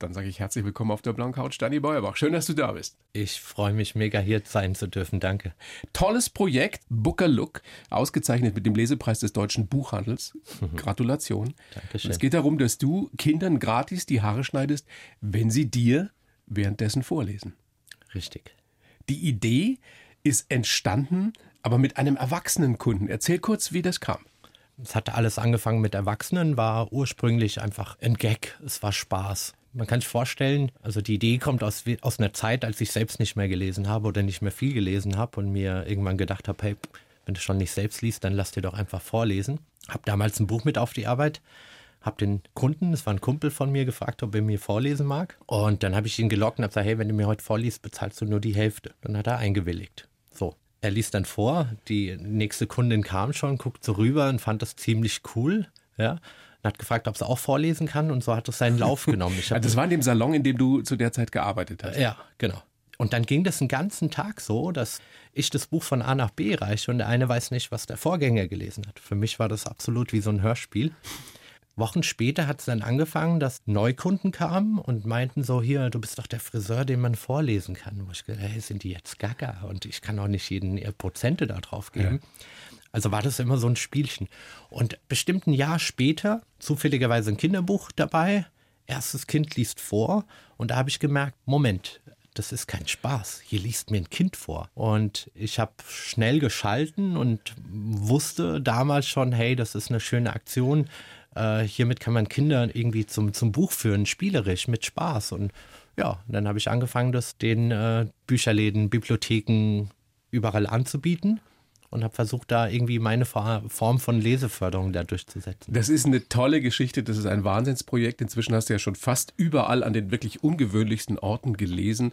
Dann sage ich herzlich willkommen auf der Blauen Couch, Dani Beuerbach. Schön, dass du da bist. Ich freue mich mega hier sein zu dürfen. Danke. Tolles Projekt, Booker Look, ausgezeichnet mit dem Lesepreis des deutschen Buchhandels. Gratulation. Dankeschön. Es geht darum, dass du Kindern gratis die Haare schneidest, wenn sie dir währenddessen vorlesen. Richtig. Die Idee ist entstanden, aber mit einem erwachsenen Kunden. Erzähl kurz, wie das kam. Es hatte alles angefangen mit Erwachsenen, war ursprünglich einfach ein Gag. Es war Spaß. Man kann sich vorstellen, also die Idee kommt aus, aus einer Zeit, als ich selbst nicht mehr gelesen habe oder nicht mehr viel gelesen habe und mir irgendwann gedacht habe, hey, wenn du schon nicht selbst liest, dann lass dir doch einfach vorlesen. Hab damals ein Buch mit auf die Arbeit, hab den Kunden, das war ein Kumpel von mir, gefragt, ob er mir vorlesen mag. Und dann habe ich ihn gelockt und habe gesagt, hey, wenn du mir heute vorliest, bezahlst du nur die Hälfte. Dann hat er eingewilligt. So. Er liest dann vor, die nächste Kundin kam schon, guckt so rüber und fand das ziemlich cool. Ja, und hat gefragt, ob sie auch vorlesen kann und so hat es seinen Lauf genommen. Also das war in dem Salon, in dem du zu der Zeit gearbeitet hast. ja, genau. Und dann ging das den ganzen Tag so, dass ich das Buch von A nach B reiche und der eine weiß nicht, was der Vorgänger gelesen hat. Für mich war das absolut wie so ein Hörspiel. Wochen später hat es dann angefangen, dass Neukunden kamen und meinten so, hier, du bist doch der Friseur, den man vorlesen kann. Wo ich gedacht, hey, sind die jetzt gaga? Und ich kann auch nicht jeden ihr Prozente da drauf geben. Also war das immer so ein Spielchen. Und bestimmt ein Jahr später, zufälligerweise ein Kinderbuch dabei, erstes Kind liest vor und da habe ich gemerkt, Moment, das ist kein Spaß. Hier liest mir ein Kind vor. Und ich habe schnell geschalten und wusste damals schon, hey, das ist eine schöne Aktion. Äh, hiermit kann man Kinder irgendwie zum, zum Buch führen, spielerisch, mit Spaß. Und ja, dann habe ich angefangen, das den äh, Bücherläden, Bibliotheken überall anzubieten und habe versucht, da irgendwie meine Form von Leseförderung da durchzusetzen. Das ist eine tolle Geschichte, das ist ein Wahnsinnsprojekt. Inzwischen hast du ja schon fast überall an den wirklich ungewöhnlichsten Orten gelesen.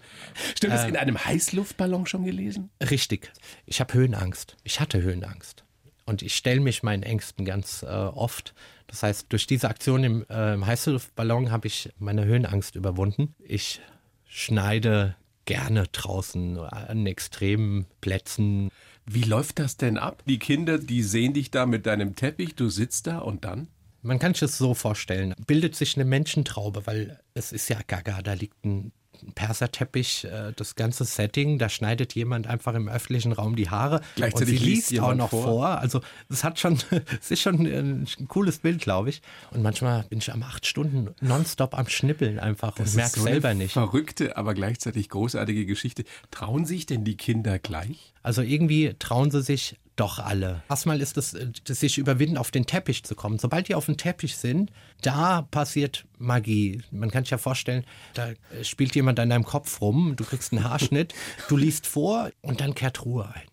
Stimmt, das in einem Heißluftballon schon gelesen? Richtig. Ich habe Höhenangst. Ich hatte Höhenangst. Und ich stelle mich meinen Ängsten ganz äh, oft. Das heißt, durch diese Aktion im, äh, im Heißluftballon habe ich meine Höhenangst überwunden. Ich schneide gerne draußen an extremen Plätzen. Wie läuft das denn ab? Die Kinder, die sehen dich da mit deinem Teppich, du sitzt da und dann? Man kann sich das so vorstellen. Bildet sich eine Menschentraube, weil es ist ja gaga, da liegt ein Perserteppich, äh, das ganze Setting, da schneidet jemand einfach im öffentlichen Raum die Haare Gleichzeitig und sie liest liest auch noch vor. vor. Also es hat schon, es ist schon ein cooles Bild, glaube ich. Und manchmal bin ich am acht Stunden nonstop am Schnippeln einfach und merke so selber nicht. Verrückte, aber gleichzeitig großartige Geschichte. Trauen sich denn die Kinder gleich? Also irgendwie trauen sie sich doch alle. Erstmal ist es, äh, das sich überwinden, auf den Teppich zu kommen. Sobald die auf dem Teppich sind, da passiert Magie. Man kann sich ja vorstellen, da äh, spielt jemand an deinem Kopf rum, du kriegst einen Haarschnitt, du liest vor und dann kehrt Ruhe ein.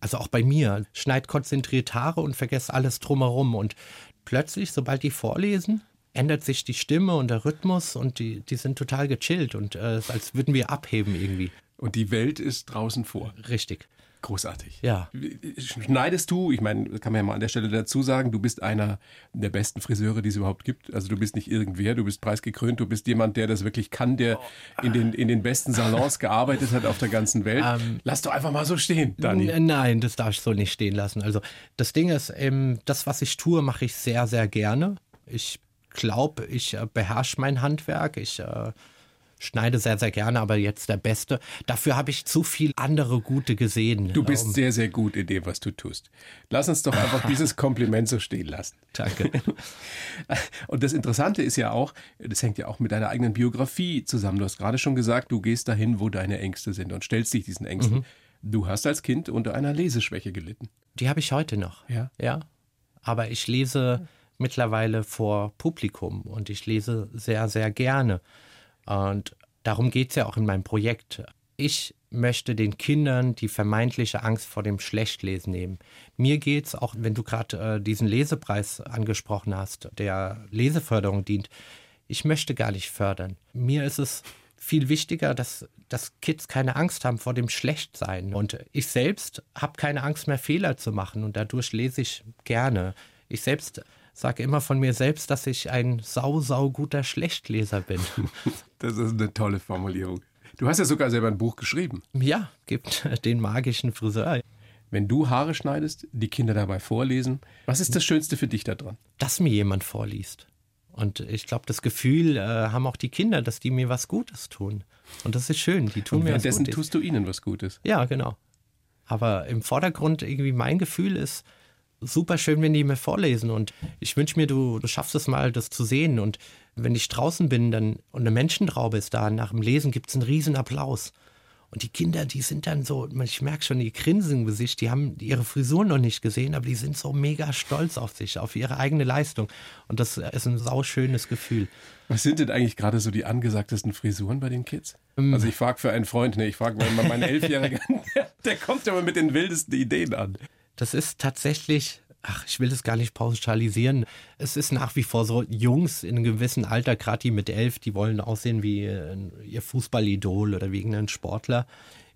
Also auch bei mir. Schneid konzentriert Haare und vergesst alles drumherum. Und plötzlich, sobald die vorlesen, ändert sich die Stimme und der Rhythmus und die, die sind total gechillt und äh, es ist, als würden wir abheben irgendwie. Und die Welt ist draußen vor. Richtig. Großartig. Ja. Schneidest du, ich meine, kann man ja mal an der Stelle dazu sagen, du bist einer der besten Friseure, die es überhaupt gibt. Also du bist nicht irgendwer, du bist preisgekrönt, du bist jemand, der das wirklich kann, der in den, in den besten Salons gearbeitet hat auf der ganzen Welt. Lass doch einfach mal so stehen, Dani. Nein, das darf ich so nicht stehen lassen. Also das Ding ist, ähm, das, was ich tue, mache ich sehr, sehr gerne. Ich glaube, ich äh, beherrsche mein Handwerk. Ich äh, schneide sehr, sehr gerne, aber jetzt der Beste. Dafür habe ich zu viel andere Gute gesehen. Du bist Ähm, sehr, sehr gut in dem, was du tust. Lass uns doch einfach dieses Kompliment so stehen lassen. Danke. Und das Interessante ist ja auch, das hängt ja auch mit deiner eigenen Biografie zusammen. Du hast gerade schon gesagt, du gehst dahin, wo deine Ängste sind und stellst dich diesen Ängsten. Mhm. Du hast als Kind unter einer Leseschwäche gelitten. Die habe ich heute noch. Ja. Ja. Aber ich lese mittlerweile vor Publikum und ich lese sehr, sehr gerne. Und darum geht es ja auch in meinem Projekt. Ich möchte den Kindern die vermeintliche Angst vor dem Schlechtlesen nehmen. Mir geht es, auch wenn du gerade äh, diesen Lesepreis angesprochen hast, der Leseförderung dient, ich möchte gar nicht fördern. Mir ist es viel wichtiger, dass, dass Kids keine Angst haben vor dem Schlechtsein. Und ich selbst habe keine Angst mehr, Fehler zu machen und dadurch lese ich gerne. Ich selbst sage immer von mir selbst, dass ich ein sau, sau guter Schlechtleser bin. Das ist eine tolle Formulierung. Du hast ja sogar selber ein Buch geschrieben. ja, gibt den magischen Friseur. Wenn du Haare schneidest, die Kinder dabei vorlesen, was ist das Schönste für dich da dran? Dass mir jemand vorliest. Und ich glaube, das Gefühl äh, haben auch die Kinder, dass die mir was Gutes tun. Und das ist schön. Die tun Und mir was währenddessen Gutes. tust du ihnen was Gutes. Ja, genau. Aber im Vordergrund irgendwie mein Gefühl ist super schön, wenn die mir vorlesen. Und ich wünsche mir, du, du schaffst es mal, das zu sehen. Und wenn ich draußen bin dann, und eine Menschentraube ist da, nach dem Lesen gibt es einen riesen Applaus. Und die Kinder, die sind dann so, ich merke schon, die grinsen im Gesicht, die haben ihre Frisur noch nicht gesehen, aber die sind so mega stolz auf sich, auf ihre eigene Leistung. Und das ist ein sauschönes Gefühl. Was sind denn eigentlich gerade so die angesagtesten Frisuren bei den Kids? Ähm. Also ich frage für einen Freund, ne, ich frage mal meinen Elfjährigen, der, der kommt ja mal mit den wildesten Ideen an. Das ist tatsächlich, ach, ich will das gar nicht pauschalisieren. Es ist nach wie vor so, Jungs in einem gewissen Alter, gerade die mit elf, die wollen aussehen wie äh, ihr Fußballidol oder wie irgendein Sportler.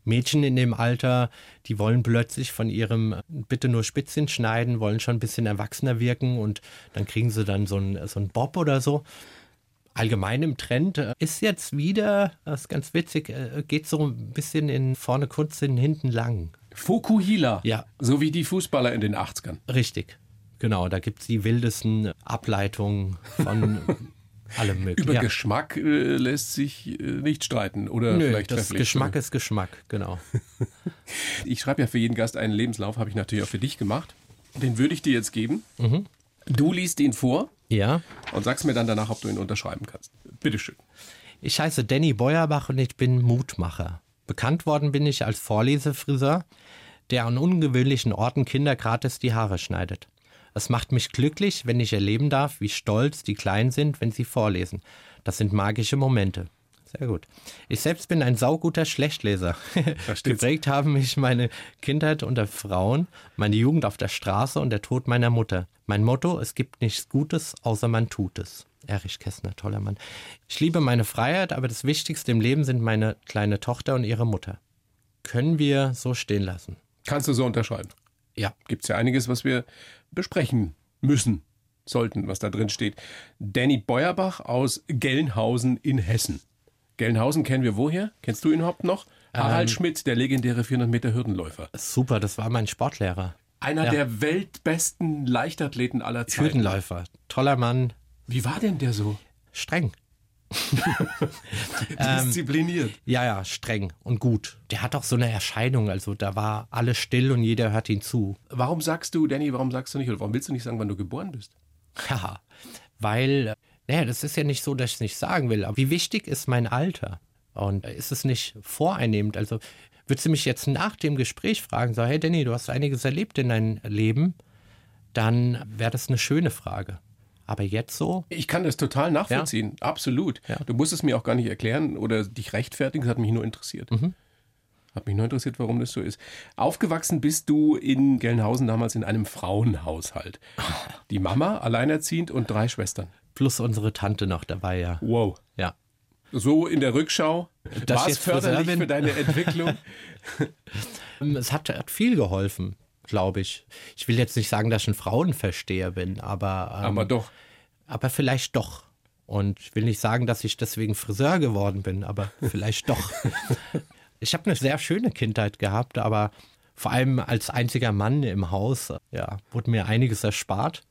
Mädchen in dem Alter, die wollen plötzlich von ihrem bitte nur Spitzchen schneiden, wollen schon ein bisschen erwachsener wirken und dann kriegen sie dann so einen, so einen Bob oder so. Allgemein im Trend äh, ist jetzt wieder, das ist ganz witzig, äh, geht so ein bisschen in vorne kurz, in hinten lang. Fukuhila. Ja. So wie die Fußballer in den 80ern. Richtig. Genau, da gibt es die wildesten Ableitungen von allem möglichen. Über ja. Geschmack äh, lässt sich äh, nicht streiten. Oder Nö, vielleicht das trefflich. Geschmack ist Geschmack, genau. Ich schreibe ja für jeden Gast einen Lebenslauf, habe ich natürlich auch für dich gemacht. Den würde ich dir jetzt geben. Mhm. Du liest ihn vor Ja. und sagst mir dann danach, ob du ihn unterschreiben kannst. Bitteschön. Ich heiße Danny Beuerbach und ich bin Mutmacher. Bekannt worden bin ich als Vorlesefriseur, der an ungewöhnlichen Orten Kinder gratis die Haare schneidet. Es macht mich glücklich, wenn ich erleben darf, wie stolz die Kleinen sind, wenn sie vorlesen. Das sind magische Momente. Sehr gut. Ich selbst bin ein sauguter Schlechtleser. Geprägt haben mich meine Kindheit unter Frauen, meine Jugend auf der Straße und der Tod meiner Mutter. Mein Motto, es gibt nichts Gutes, außer man tut es. Erich Kästner, toller Mann. Ich liebe meine Freiheit, aber das Wichtigste im Leben sind meine kleine Tochter und ihre Mutter. Können wir so stehen lassen? Kannst du so unterschreiben? Ja. Gibt es ja einiges, was wir besprechen müssen, sollten, was da drin steht. Danny Beuerbach aus Gelnhausen in Hessen. Gelnhausen kennen wir woher? Kennst du ihn überhaupt noch? Harald Schmidt, der legendäre 400 Meter Hürdenläufer. Super, das war mein Sportlehrer. Einer Ja. der weltbesten Leichtathleten aller Zeiten. Hürdenläufer. Toller Mann, Wie war denn der so? streng. Diszipliniert. Ja, ja, streng und gut. Der hat auch so eine Erscheinung, also da war alles still und jeder hört ihn zu. Warum sagst du, Danny, warum sagst du nicht, oder warum willst du nicht sagen, wann du geboren bist? Haha, weil, naja, das ist ja nicht so, dass ich es nicht sagen will, aber wie wichtig ist mein Alter? Und ist es nicht voreinnehmend? Also, würdest du mich jetzt nach dem Gespräch fragen, so, hey Danny, du hast einiges erlebt in deinem Leben, dann wäre das eine schöne Frage. Aber jetzt so? Ich kann das total nachvollziehen, absolut. Ja. Du musst es mir auch gar nicht erklären oder dich rechtfertigen, das hat mich nur interessiert. Mhm. Hat mich nur interessiert, warum das so ist. Aufgewachsen bist du in Gelnhausen damals in einem Frauenhaushalt. Die Mama, alleinerziehend und drei Schwestern. Plus unsere Tante noch dabei, ja. Wow. Ja. So in der Rückschau. War es förderlich für deine Entwicklung? Es hat, hat viel geholfen, glaube ich. Ich will jetzt nicht sagen, dass ich ein Frauenversteher bin, aber, ähm, Aber doch. aber vielleicht doch. Und ich will nicht sagen, dass ich deswegen Friseur geworden bin, aber vielleicht doch. Ich habe eine sehr schöne Kindheit gehabt, aber vor allem als einziger Mann im Haus, ja, wurde mir einiges erspart.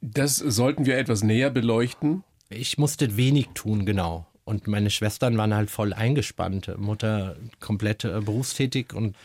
Das sollten wir etwas näher beleuchten. Ich musste wenig tun, genau. Und meine Schwestern waren halt voll eingespannt. Mutter komplett äh, berufstätig und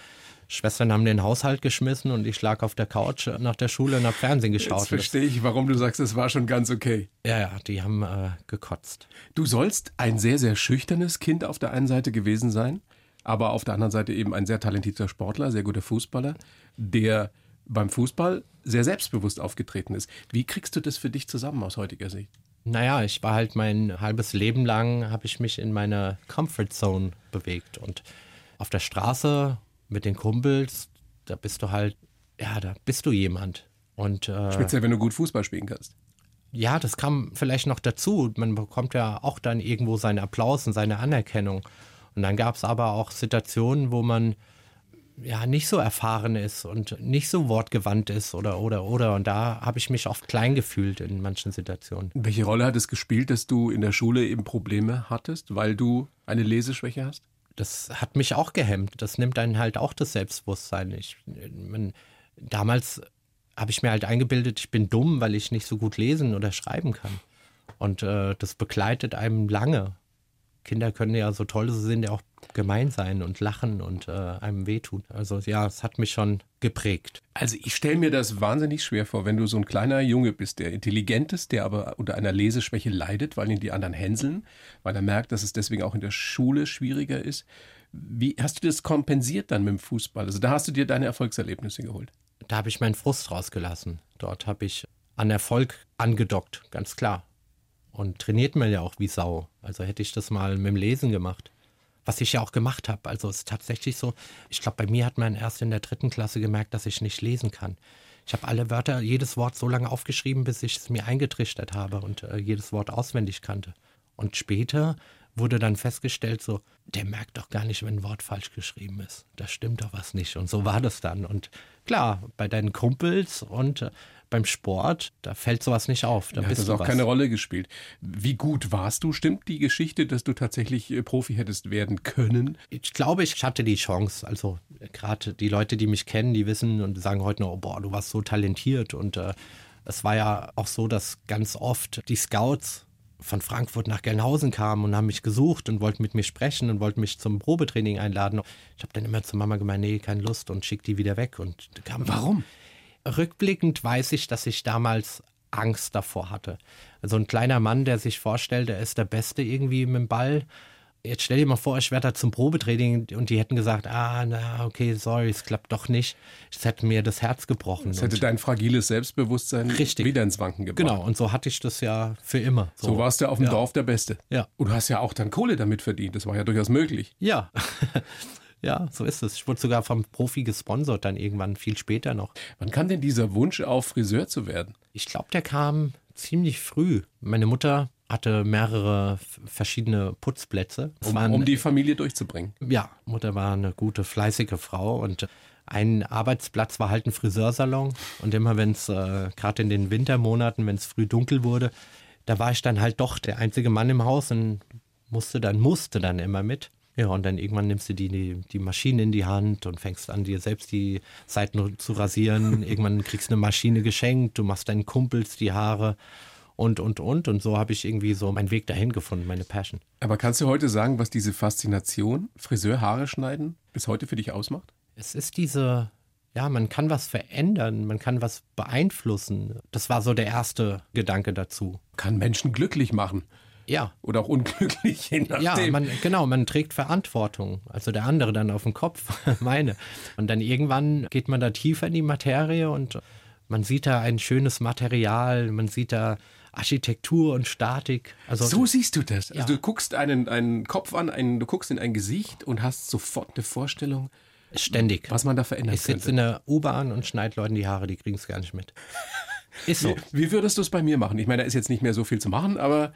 Schwestern haben den Haushalt geschmissen und ich lag auf der Couch nach der Schule und hab Fernsehen Jetzt geschaut. Das, verstehe ich, warum du sagst, es war schon ganz okay. ja, ja, die haben äh, gekotzt. Du sollst ein sehr, sehr schüchternes Kind auf der einen Seite gewesen sein, aber auf der anderen Seite eben ein sehr talentierter Sportler, sehr guter Fußballer, der beim Fußball sehr selbstbewusst aufgetreten ist. Wie kriegst du das für dich zusammen aus heutiger Sicht? Naja, ich war halt mein halbes Leben lang, habe ich mich in meiner Comfort Zone bewegt. Und auf der Straße mit den Kumpels, da bist du halt, ja, da bist du jemand. Und äh, Speziell, wenn du gut Fußball spielen kannst. ja, das kam vielleicht noch dazu. Man bekommt ja auch dann irgendwo seinen Applaus und seine Anerkennung. Und dann gab es aber auch Situationen, wo man ja nicht so erfahren ist und nicht so wortgewandt ist oder oder oder. Und da habe ich mich oft klein gefühlt in manchen Situationen. Welche Rolle hat es gespielt, dass du in der Schule eben Probleme hattest, weil du eine Leseschwäche hast? Das hat mich auch gehemmt. Das nimmt einen halt auch das Selbstbewusstsein. Ich, man, damals habe ich mir halt eingebildet, ich bin dumm, weil ich nicht so gut lesen oder schreiben kann. Und äh, das begleitet einem lange. Kinder können ja so toll sie sind, ja auch gemein sein und lachen und äh, einem wehtun. Also ja, es hat mich schon geprägt. Also ich stelle mir das wahnsinnig schwer vor, wenn du so ein kleiner Junge bist, der intelligent ist, der aber unter einer Leseschwäche leidet, weil ihn die anderen hänseln, weil er merkt, dass es deswegen auch in der Schule schwieriger ist. Wie hast du das kompensiert dann mit dem Fußball? Also da hast du dir deine Erfolgserlebnisse geholt. Da habe ich meinen Frust rausgelassen. Dort habe ich an Erfolg angedockt, ganz klar und trainiert man ja auch wie Sau. Also hätte ich das mal mit dem Lesen gemacht. Was ich ja auch gemacht habe. Also es ist tatsächlich so, ich glaube, bei mir hat man erst in der dritten Klasse gemerkt, dass ich nicht lesen kann. Ich habe alle Wörter, jedes Wort so lange aufgeschrieben, bis ich es mir eingetrichtert habe und äh, jedes Wort auswendig kannte. Und später wurde dann festgestellt, so, der merkt doch gar nicht, wenn ein Wort falsch geschrieben ist. Da stimmt doch was nicht. Und so war das dann. Und klar, bei deinen Kumpels und äh, beim Sport, da fällt sowas nicht auf. Da ja, bist das du auch was. keine Rolle gespielt. Wie gut warst du? Stimmt die Geschichte, dass du tatsächlich äh, Profi hättest werden können? Ich glaube, ich hatte die Chance. Also gerade die Leute, die mich kennen, die wissen und sagen heute noch, oh, boah, du warst so talentiert. Und äh, es war ja auch so, dass ganz oft die Scouts von Frankfurt nach Gelnhausen kamen und haben mich gesucht und wollten mit mir sprechen und wollten mich zum Probetraining einladen. Ich habe dann immer zu Mama gemeint, nee, keine Lust und schick die wieder weg. Und kam Warum? Rückblickend weiß ich, dass ich damals Angst davor hatte. Also ein kleiner Mann, der sich vorstellt, er ist der Beste irgendwie mit dem Ball. Jetzt stell dir mal vor, ich werde da zum Probetraining und die hätten gesagt, ah, na, okay, sorry, es klappt doch nicht. Es hätte mir das Herz gebrochen. Das hätte dein fragiles Selbstbewusstsein Richtig. wieder ins Wanken gebracht. genau, und so hatte ich das ja für immer. So warst du auf dem ja. Dorf der Beste. Ja. Und du hast ja auch dann Kohle damit verdient. Das war ja durchaus möglich. Ja. ja, so ist es. Ich wurde sogar vom Profi gesponsert, dann irgendwann viel später noch. Wann kam denn dieser Wunsch auf, Friseur zu werden? Ich glaube, der kam ziemlich früh. Meine Mutter hatte mehrere verschiedene Putzplätze. Um, waren- um die Familie durchzubringen. ja, Mutter war eine gute, fleißige Frau und ein Arbeitsplatz war halt ein Friseursalon. Und immer wenn es, äh, gerade in den Wintermonaten, wenn es früh dunkel wurde, da war ich dann halt doch der einzige Mann im Haus und musste dann, musste dann immer mit. Ja, und dann irgendwann nimmst du die, die, die Maschine in die Hand und fängst an, dir selbst die Seiten zu rasieren. irgendwann kriegst du eine Maschine geschenkt, du machst deinen Kumpels die Haare und, und, und. Und so habe ich irgendwie so meinen Weg dahin gefunden, meine Passion. Aber kannst du heute sagen, was diese Faszination, Friseur, Haare schneiden, bis heute für dich ausmacht? Es ist diese, ja, man kann was verändern, man kann was beeinflussen. Das war so der erste Gedanke dazu. Kann Menschen glücklich machen. Ja. Oder auch unglücklich, je nachdem. Ja, man, genau, man trägt Verantwortung. Also der andere dann auf dem Kopf, meine. Und dann irgendwann geht man da tiefer in die Materie und man sieht da ein schönes Material, man sieht da Architektur und Statik. Also so siehst du das. Also Ja. du guckst einen, einen Kopf an, einen, du guckst in ein Gesicht und hast sofort eine Vorstellung, ständig. was man da verändern Ich sitze könnte. in der U-Bahn und schneide Leuten die Haare, die kriegen es gar nicht mit. Ist so. Wie, wie würdest du es bei mir machen? Ich meine, da ist jetzt nicht mehr so viel zu machen, aber,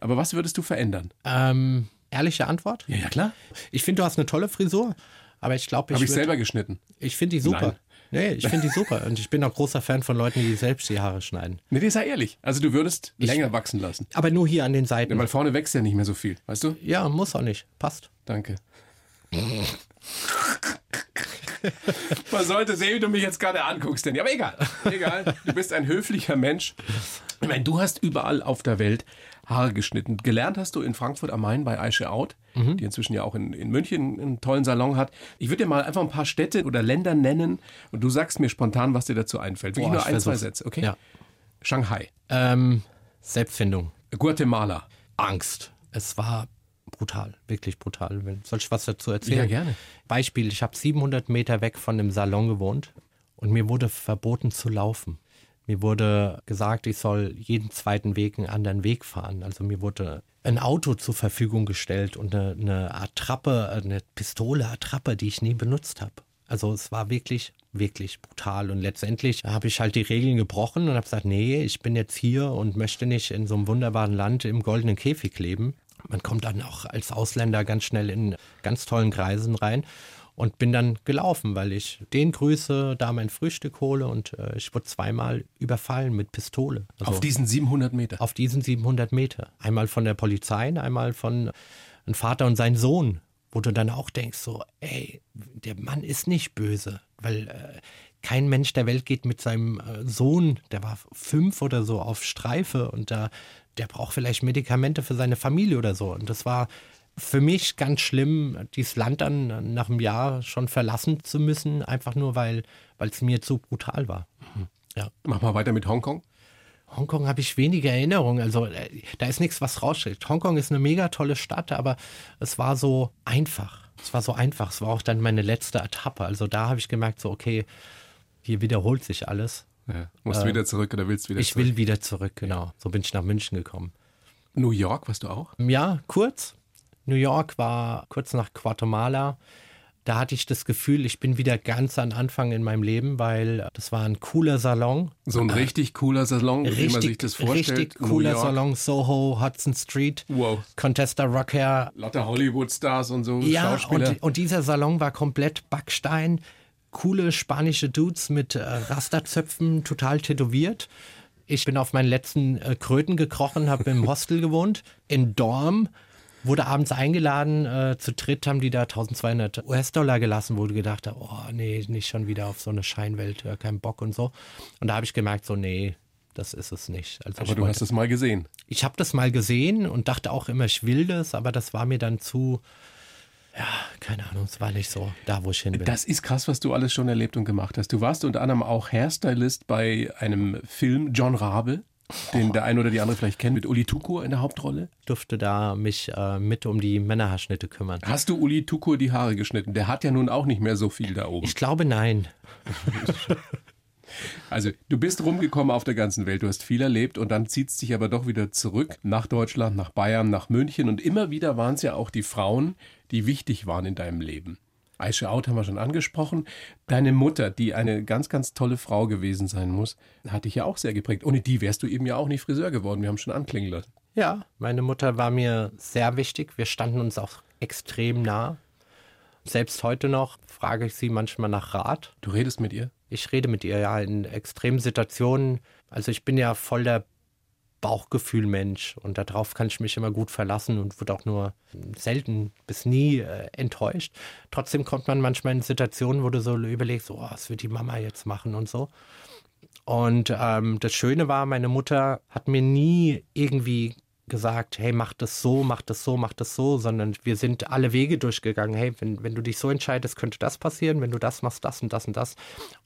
aber was würdest du verändern? Ähm, ehrliche Antwort? Ja, ja klar. Ich finde, du hast eine tolle Frisur, aber ich glaube, ich, Habe ich selber geschnitten. ich finde die super. Nein. Nee, ich finde die super. Und ich bin auch großer Fan von Leuten, die selbst die Haare schneiden. Nee, nee, sei ehrlich. Also du würdest länger wachsen lassen. Aber nur hier an den Seiten. Weil vorne wächst ja nicht mehr so viel, weißt du? Ja, muss auch nicht. Passt. Danke. Man sollte sehen, wie du mich jetzt gerade anguckst, denn aber egal, egal. Du bist ein höflicher Mensch. Ich meine, du hast überall auf der Welt Haare geschnitten. Gelernt hast du in Frankfurt am Main bei Aische Out, die inzwischen ja auch in, in München einen tollen Salon hat. Ich würde dir mal einfach ein paar Städte oder Länder nennen und du sagst mir spontan, was dir dazu einfällt. Wirklich Boah, nur ein, zwei versuch's. Sätze, okay? Ja. Shanghai, Ähm, Selbstfindung. Guatemala. Angst. Es war brutal, wirklich brutal. Soll ich was dazu erzählen? Ja, gerne. Beispiel, ich habe 700 Meter weg von dem Salon gewohnt und mir wurde verboten zu laufen. Mir wurde gesagt, ich soll jeden zweiten Weg einen anderen Weg fahren. Also mir wurde ein Auto zur Verfügung gestellt und eine, eine Attrappe, eine Pistole Attrappe, die ich nie benutzt habe. Also es war wirklich, wirklich brutal. Und letztendlich habe ich halt die Regeln gebrochen und habe gesagt, nee, ich bin jetzt hier und möchte nicht in so einem wunderbaren Land im goldenen Käfig leben. Man kommt dann auch als Ausländer ganz schnell in ganz tollen Kreisen rein und bin dann gelaufen, weil ich den grüße, da mein Frühstück hole und äh, ich wurde zweimal überfallen mit Pistole. Also Auf diesen 700 Meter. auf diesen 700 Meter. Einmal von der Polizei, einmal von einem Vater und sein Sohn, wo du dann auch denkst, so, ey, der Mann ist nicht böse, weil äh, kein Mensch der Welt geht mit seinem äh, Sohn, der war fünf oder so, auf Streife und da der braucht vielleicht Medikamente für seine Familie oder so. Und das war für mich ganz schlimm, dieses Land dann nach einem Jahr schon verlassen zu müssen, einfach nur weil es mir zu brutal war. Ja. Mach mal weiter mit Hongkong. Hongkong habe ich wenige Erinnerungen. Also äh, da ist nichts, was raussteht. Hongkong ist eine mega tolle Stadt, aber es war so einfach. Es war so einfach. Es war auch dann meine letzte Etappe. Also da habe ich gemerkt, so okay, hier wiederholt sich alles. Ja. Musst du äh, wieder zurück oder willst du wieder ich zurück? Ich will wieder zurück, genau. So bin ich nach München gekommen. New York warst du auch? Ja, kurz. New York war kurz nach Guatemala da hatte ich das Gefühl, ich bin wieder ganz am Anfang in meinem Leben, weil das war ein cooler Salon. So ein richtig cooler Salon, richtig, wie man sich das vorstellt. Richtig cooler Salon, Soho, Hudson Street, wow. Contesta Rockhair. Lauter Hollywood-Stars und so, ja, Und, und dieser Salon war komplett Backstein, coole spanische Dudes mit äh, Rasterzöpfen, total tätowiert. Ich bin auf meinen letzten äh, Kröten gekrochen, habe im Hostel gewohnt, in Dorm wurde abends eingeladen, äh, zu dritt haben die da 1200 US-Dollar gelassen, wo du gedacht hast, oh nee, nicht schon wieder auf so eine Scheinwelt, ja, kein Bock und so. Und da habe ich gemerkt, so nee, das ist es nicht. Also aber du wollte, hast es mal gesehen. Ich habe das mal gesehen und dachte auch immer, ich will das, aber das war mir dann zu, ja, keine Ahnung, es war nicht so da, wo ich hin bin. Das ist krass, was du alles schon erlebt und gemacht hast. Du warst unter anderem auch Hairstylist bei einem Film John Rabe den der eine oder die andere vielleicht kennt, mit Uli Tukur in der Hauptrolle. Durfte da mich äh, mit um die Männerhaarschnitte kümmern. Hast du Uli Tukur die Haare geschnitten? Der hat ja nun auch nicht mehr so viel da oben. Ich glaube nein. Also, du bist rumgekommen auf der ganzen Welt, du hast viel erlebt und dann zieht es dich aber doch wieder zurück nach Deutschland, nach Bayern, nach München und immer wieder waren es ja auch die Frauen, die wichtig waren in deinem Leben. Aisha Out haben wir schon angesprochen. Deine Mutter, die eine ganz, ganz tolle Frau gewesen sein muss, hat dich ja auch sehr geprägt. Ohne die wärst du eben ja auch nicht Friseur geworden. Wir haben schon anklingen lassen. Ja, meine Mutter war mir sehr wichtig. Wir standen uns auch extrem nah. Selbst heute noch frage ich sie manchmal nach Rat. Du redest mit ihr? Ich rede mit ihr ja in extremen Situationen. Also ich bin ja voll der Bauchgefühl-Mensch und darauf kann ich mich immer gut verlassen und wird auch nur selten bis nie äh, enttäuscht. Trotzdem kommt man manchmal in Situationen, wo du so überlegst, oh, was wird die Mama jetzt machen und so. Und ähm, das Schöne war, meine Mutter hat mir nie irgendwie gesagt, hey, mach das so, mach das so, mach das so, sondern wir sind alle Wege durchgegangen. Hey, wenn, wenn du dich so entscheidest, könnte das passieren, wenn du das machst, das und das und das.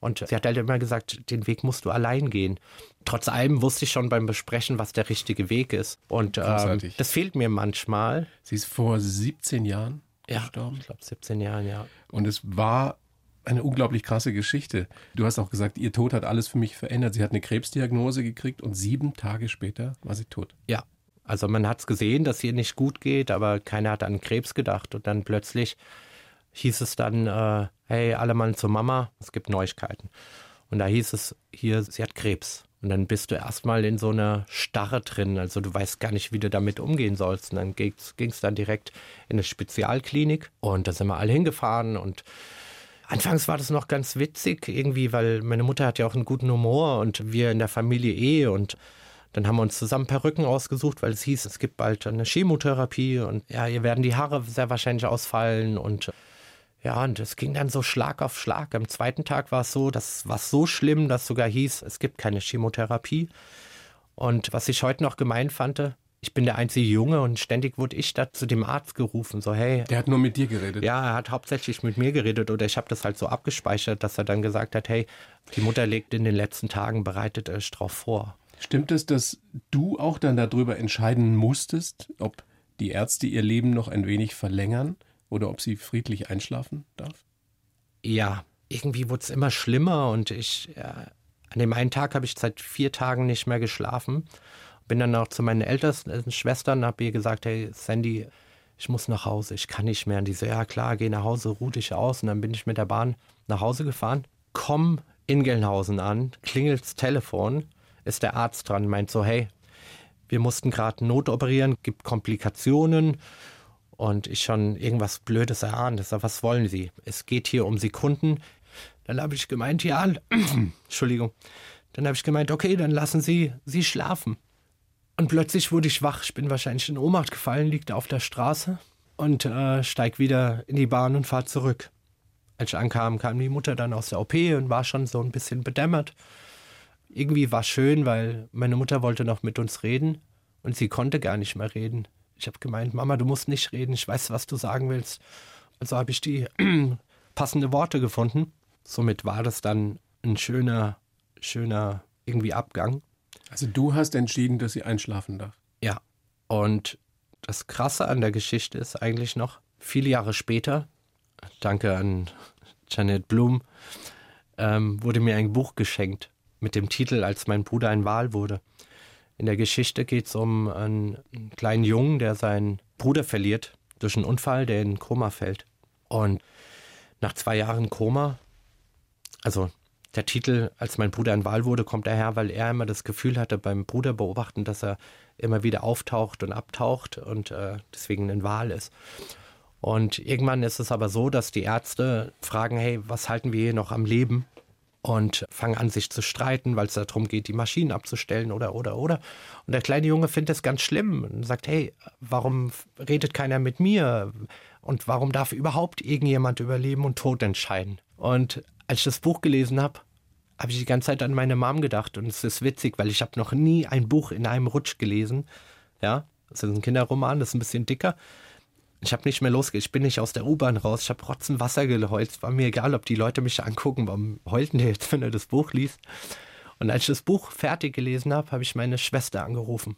Und sie hat halt immer gesagt, den Weg musst du allein gehen. Trotz allem wusste ich schon beim Besprechen, was der richtige Weg ist. Und ähm, das fehlt mir manchmal. Sie ist vor 17 Jahren ja, gestorben. Ich glaube 17 Jahren, ja. Und es war eine unglaublich krasse Geschichte. Du hast auch gesagt, ihr Tod hat alles für mich verändert. Sie hat eine Krebsdiagnose gekriegt und sieben Tage später war sie tot. Ja, also man hat es gesehen, dass ihr nicht gut geht, aber keiner hat an Krebs gedacht. Und dann plötzlich hieß es dann, äh, hey, alle Mann zur Mama, es gibt Neuigkeiten. Und da hieß es hier, sie hat Krebs. Und dann bist du erstmal in so einer Starre drin. Also du weißt gar nicht, wie du damit umgehen sollst. Und dann ging es dann direkt in eine Spezialklinik. Und da sind wir alle hingefahren. Und anfangs war das noch ganz witzig irgendwie, weil meine Mutter hat ja auch einen guten Humor und wir in der Familie eh. Und dann haben wir uns zusammen Perücken ausgesucht, weil es hieß, es gibt bald eine Chemotherapie und ja, ihr werden die Haare sehr wahrscheinlich ausfallen und ja, und es ging dann so Schlag auf Schlag. Am zweiten Tag war es so, das war so schlimm, dass sogar hieß, es gibt keine Chemotherapie. Und was ich heute noch gemein fand, ich bin der einzige Junge und ständig wurde ich da zu dem Arzt gerufen, so hey. Der hat nur mit dir geredet. Ja, er hat hauptsächlich mit mir geredet oder ich habe das halt so abgespeichert, dass er dann gesagt hat, hey, die Mutter legt in den letzten Tagen, bereitet euch drauf vor. Stimmt es, dass du auch dann darüber entscheiden musstest, ob die Ärzte ihr Leben noch ein wenig verlängern oder ob sie friedlich einschlafen darf? Ja, irgendwie wurde es immer schlimmer und ich, ja, an dem einen Tag habe ich seit vier Tagen nicht mehr geschlafen. Bin dann auch zu meinen ältesten Schwestern, und habe ihr gesagt, hey Sandy, ich muss nach Hause, ich kann nicht mehr. Und die so, ja klar, geh nach Hause, ruh dich aus. Und dann bin ich mit der Bahn nach Hause gefahren, komm in Gelnhausen an, klingelt das Telefon ist der Arzt dran, meint so, hey, wir mussten gerade notoperieren, gibt Komplikationen und ich schon irgendwas Blödes erahnt. Ich sag, was wollen Sie? Es geht hier um Sekunden. Dann habe ich gemeint, ja, Entschuldigung. Dann habe ich gemeint, okay, dann lassen Sie sie schlafen. Und plötzlich wurde ich wach. Ich bin wahrscheinlich in Ohnmacht gefallen, liegt auf der Straße und äh, steig wieder in die Bahn und fahre zurück. Als ich ankam, kam die Mutter dann aus der OP und war schon so ein bisschen bedämmert irgendwie war schön, weil meine Mutter wollte noch mit uns reden. Und sie konnte gar nicht mehr reden. Ich habe gemeint, Mama, du musst nicht reden, ich weiß, was du sagen willst. Also habe ich die passende Worte gefunden. Somit war das dann ein schöner, schöner irgendwie Abgang. Also du hast entschieden, dass sie einschlafen darf. Ja. Und das Krasse an der Geschichte ist eigentlich noch, viele Jahre später, danke an Janet Blum, ähm, wurde mir ein Buch geschenkt mit dem Titel Als mein Bruder ein Wal wurde. In der Geschichte geht es um einen kleinen Jungen, der seinen Bruder verliert durch einen Unfall, der in Koma fällt. Und nach zwei Jahren Koma, also der Titel, als mein Bruder ein Wal wurde, kommt daher, weil er immer das Gefühl hatte beim Bruder beobachten, dass er immer wieder auftaucht und abtaucht und äh, deswegen ein Wal ist. Und irgendwann ist es aber so, dass die Ärzte fragen, hey, was halten wir hier noch am Leben? Und fangen an, sich zu streiten, weil es darum geht, die Maschinen abzustellen oder, oder, oder. Und der kleine Junge findet es ganz schlimm und sagt, hey, warum redet keiner mit mir? Und warum darf überhaupt irgendjemand über Leben und Tod entscheiden? Und als ich das Buch gelesen habe, habe ich die ganze Zeit an meine Mom gedacht. Und es ist witzig, weil ich habe noch nie ein Buch in einem Rutsch gelesen. Ja, das ist ein Kinderroman, das ist ein bisschen dicker. Ich habe nicht mehr losgehen. Ich bin nicht aus der U-Bahn raus. Ich habe trotzdem Wasser geheult. War mir egal, ob die Leute mich angucken. Warum heult der jetzt, wenn er das Buch liest? Und als ich das Buch fertig gelesen habe, habe ich meine Schwester angerufen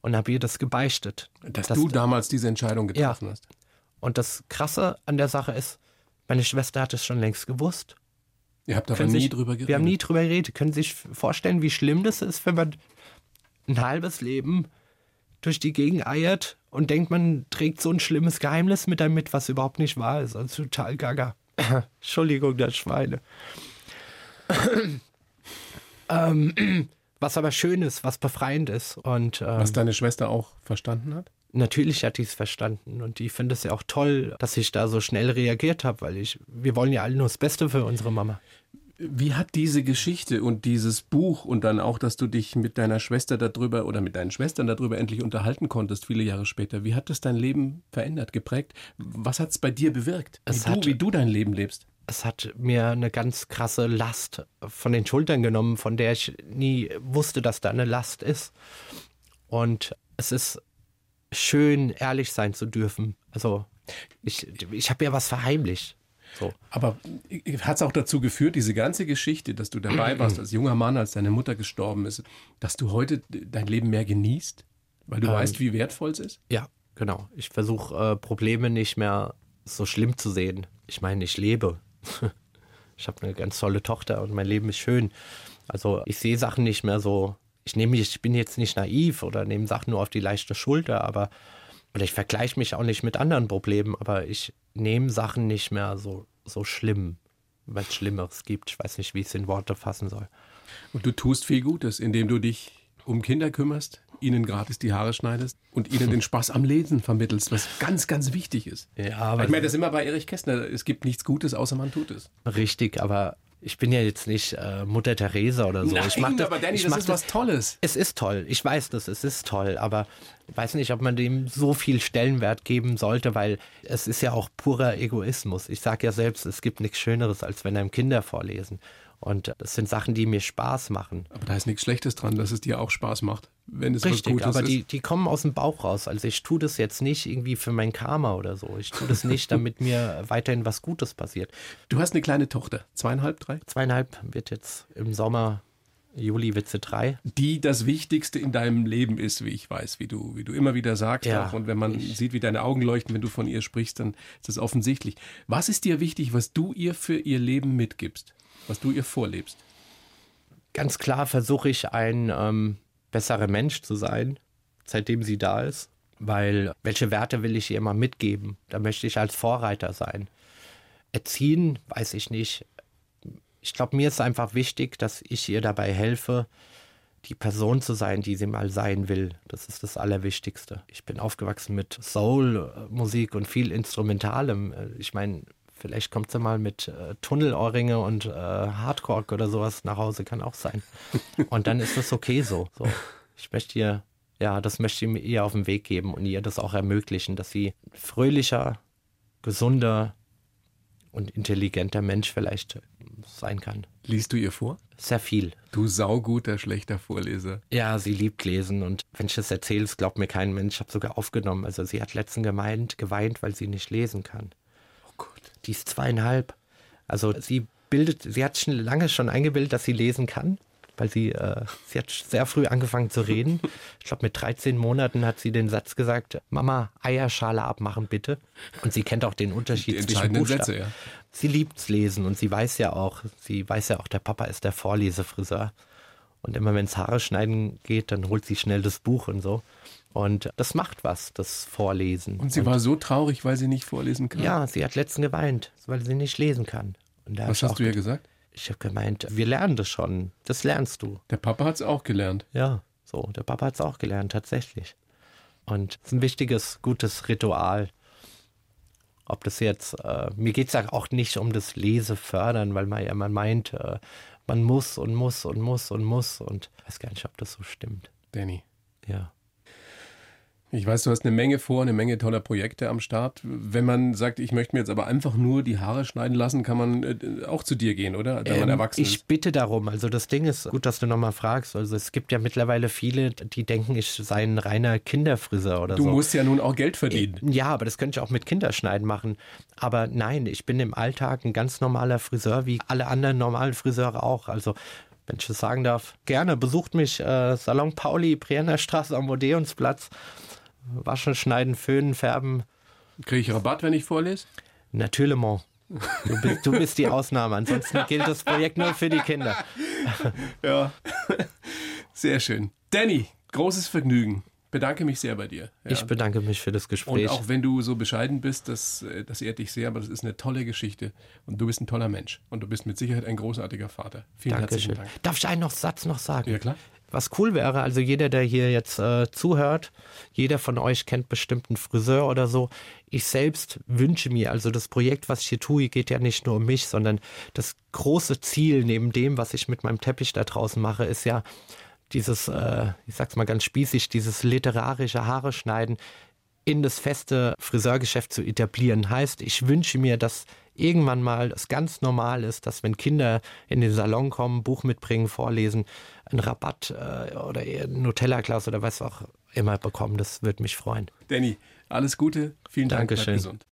und habe ihr das gebeichtet. Dass, dass du damals diese Entscheidung getroffen ja. hast. Und das Krasse an der Sache ist, meine Schwester hat es schon längst gewusst. Ihr habt aber nie sich, drüber geredet. Wir haben nie drüber geredet. Können Sie sich vorstellen, wie schlimm das ist, wenn man ein halbes Leben durch die Gegend eiert und denkt, man trägt so ein schlimmes Geheimnis mit einem mit, was überhaupt nicht wahr ist. Also total gaga. Entschuldigung, das Schweine. ähm, was aber schön ist, was befreiend ist. Und, ähm, was deine Schwester auch verstanden hat? Natürlich hat die es verstanden und die finde es ja auch toll, dass ich da so schnell reagiert habe, weil ich, wir wollen ja alle nur das Beste für unsere Mama. Wie hat diese Geschichte und dieses Buch und dann auch, dass du dich mit deiner Schwester darüber oder mit deinen Schwestern darüber endlich unterhalten konntest, viele Jahre später, wie hat das dein Leben verändert, geprägt? Was hat es bei dir bewirkt, wie, hat, du, wie du dein Leben lebst? Es hat mir eine ganz krasse Last von den Schultern genommen, von der ich nie wusste, dass da eine Last ist. Und es ist schön, ehrlich sein zu dürfen. Also ich, ich habe ja was verheimlicht. So. Aber hat es auch dazu geführt, diese ganze Geschichte, dass du dabei warst als junger Mann, als deine Mutter gestorben ist, dass du heute dein Leben mehr genießt, weil du ähm, weißt, wie wertvoll es ist? Ja, genau. Ich versuche äh, Probleme nicht mehr so schlimm zu sehen. Ich meine, ich lebe. ich habe eine ganz tolle Tochter und mein Leben ist schön. Also ich sehe Sachen nicht mehr so. Ich nehme mich, ich bin jetzt nicht naiv oder nehme Sachen nur auf die leichte Schulter, aber oder ich vergleiche mich auch nicht mit anderen Problemen, aber ich nehme Sachen nicht mehr so, so schlimm, weil es Schlimmeres gibt. Ich weiß nicht, wie ich es in Worte fassen soll. Und du tust viel Gutes, indem du dich um Kinder kümmerst, ihnen gratis die Haare schneidest und ihnen den Spaß am Lesen vermittelst, was ganz, ganz wichtig ist. Ja, aber ich meine, das ist immer bei Erich Kästner. Es gibt nichts Gutes, außer man tut es. Richtig, aber ich bin ja jetzt nicht äh, Mutter Teresa oder so. Nein, ich mach das, aber Danny, ich das ist das, was Tolles. Es ist toll. Ich weiß das, es ist toll. Aber ich weiß nicht, ob man dem so viel Stellenwert geben sollte, weil es ist ja auch purer Egoismus. Ich sage ja selbst, es gibt nichts Schöneres, als wenn einem Kinder vorlesen. Und das sind Sachen, die mir Spaß machen. Aber da ist nichts Schlechtes dran, dass es dir auch Spaß macht, wenn es Richtig, was Gutes aber ist. die, die kommen aus dem Bauch raus. Also ich tue das jetzt nicht irgendwie für mein Karma oder so. Ich tue das nicht, damit mir weiterhin was Gutes passiert. Du hast eine kleine Tochter, zweieinhalb, drei? Zweieinhalb wird jetzt im Sommer Juli Witze 3. Die das Wichtigste in deinem Leben ist, wie ich weiß, wie du, wie du immer wieder sagst. Ja, auch. Und wenn man sieht, wie deine Augen leuchten, wenn du von ihr sprichst, dann ist das offensichtlich. Was ist dir wichtig, was du ihr für ihr Leben mitgibst? Was du ihr vorlebst? Ganz klar versuche ich ein ähm, besserer Mensch zu sein, seitdem sie da ist. Weil welche Werte will ich ihr immer mitgeben? Da möchte ich als Vorreiter sein. Erziehen, weiß ich nicht. Ich glaube, mir ist einfach wichtig, dass ich ihr dabei helfe, die Person zu sein, die sie mal sein will. Das ist das Allerwichtigste. Ich bin aufgewachsen mit Soul-Musik und viel Instrumentalem. Ich meine, Vielleicht kommt sie mal mit äh, Tunnelohrringe und äh, Hardcore oder sowas nach Hause, kann auch sein. Und dann ist das okay so. so. Ich möchte ihr, ja, das möchte ich ihr auf den Weg geben und ihr das auch ermöglichen, dass sie fröhlicher, gesunder, und intelligenter Mensch vielleicht sein kann. Liest du ihr vor? Sehr viel. Du sauguter, schlechter Vorleser. Ja, sie liebt lesen und wenn ich das erzähle, es glaubt mir kein Mensch. Ich habe sogar aufgenommen. Also sie hat letztens gemeint, geweint, weil sie nicht lesen kann. Oh Gott. Die ist zweieinhalb. Also sie bildet, sie hat schon lange schon eingebildet, dass sie lesen kann weil sie, äh, sie hat sehr früh angefangen zu reden. Ich glaube, mit 13 Monaten hat sie den Satz gesagt, Mama, Eierschale abmachen bitte. Und sie kennt auch den Unterschied Die zwischen Buchstaben. Sätze, ja. Sie liebt's lesen und sie weiß ja auch, sie weiß ja auch, der Papa ist der Vorlesefriseur. Und immer wenn es Haare schneiden geht, dann holt sie schnell das Buch und so. Und das macht was, das Vorlesen. Und sie war so traurig, weil sie nicht vorlesen kann? Ja, sie hat letztens geweint, weil sie nicht lesen kann. Was hast du ihr gesagt? Ich habe gemeint, wir lernen das schon. Das lernst du. Der Papa hat es auch gelernt. Ja, so. Der Papa hat es auch gelernt, tatsächlich. Und es ist ein wichtiges, gutes Ritual. Ob das jetzt, äh, mir geht es ja auch nicht um das Lesefördern, weil man ja man meint, äh, man muss und muss und muss und muss und ich weiß gar nicht, ob das so stimmt. Danny. Ja. Ich weiß, du hast eine Menge vor, eine Menge toller Projekte am Start. Wenn man sagt, ich möchte mir jetzt aber einfach nur die Haare schneiden lassen, kann man äh, auch zu dir gehen, oder? Man ähm, erwachsen ich ist. bitte darum. Also das Ding ist, gut, dass du nochmal fragst. Also es gibt ja mittlerweile viele, die denken, ich sei ein reiner Kinderfriseur oder du so. Du musst ja nun auch Geld verdienen. Äh, ja, aber das könnte ich auch mit Kinderschneiden machen. Aber nein, ich bin im Alltag ein ganz normaler Friseur, wie alle anderen normalen Friseure auch. Also wenn ich das sagen darf, gerne besucht mich äh, Salon Pauli, Brienner Straße am Odeonsplatz. Waschen, schneiden, föhnen, färben. Kriege ich Rabatt, wenn ich vorlese? Natürlich. Du bist, du bist die Ausnahme. Ansonsten gilt das Projekt nur für die Kinder. Ja, sehr schön. Danny, großes Vergnügen. Bedanke mich sehr bei dir. Ja. Ich bedanke mich für das Gespräch. Und auch wenn du so bescheiden bist, das, das ehrt dich sehr, aber das ist eine tolle Geschichte. Und du bist ein toller Mensch. Und du bist mit Sicherheit ein großartiger Vater. Vielen Dankeschön. herzlichen Dank. Darf ich einen noch Satz noch sagen? Ja, klar. Was cool wäre, also jeder, der hier jetzt äh, zuhört, jeder von euch kennt bestimmt einen Friseur oder so. Ich selbst wünsche mir, also das Projekt, was ich hier tue, geht ja nicht nur um mich, sondern das große Ziel neben dem, was ich mit meinem Teppich da draußen mache, ist ja dieses, äh, ich sag's mal ganz spießig, dieses literarische Haare schneiden in das feste Friseurgeschäft zu etablieren. Heißt, ich wünsche mir, dass irgendwann mal es ganz normal ist, dass wenn Kinder in den Salon kommen, Buch mitbringen, vorlesen, einen Rabatt äh, oder ein Nutella-Glas oder was auch immer bekommen. Das würde mich freuen. Danny, alles Gute. Vielen Dank. Dankeschön.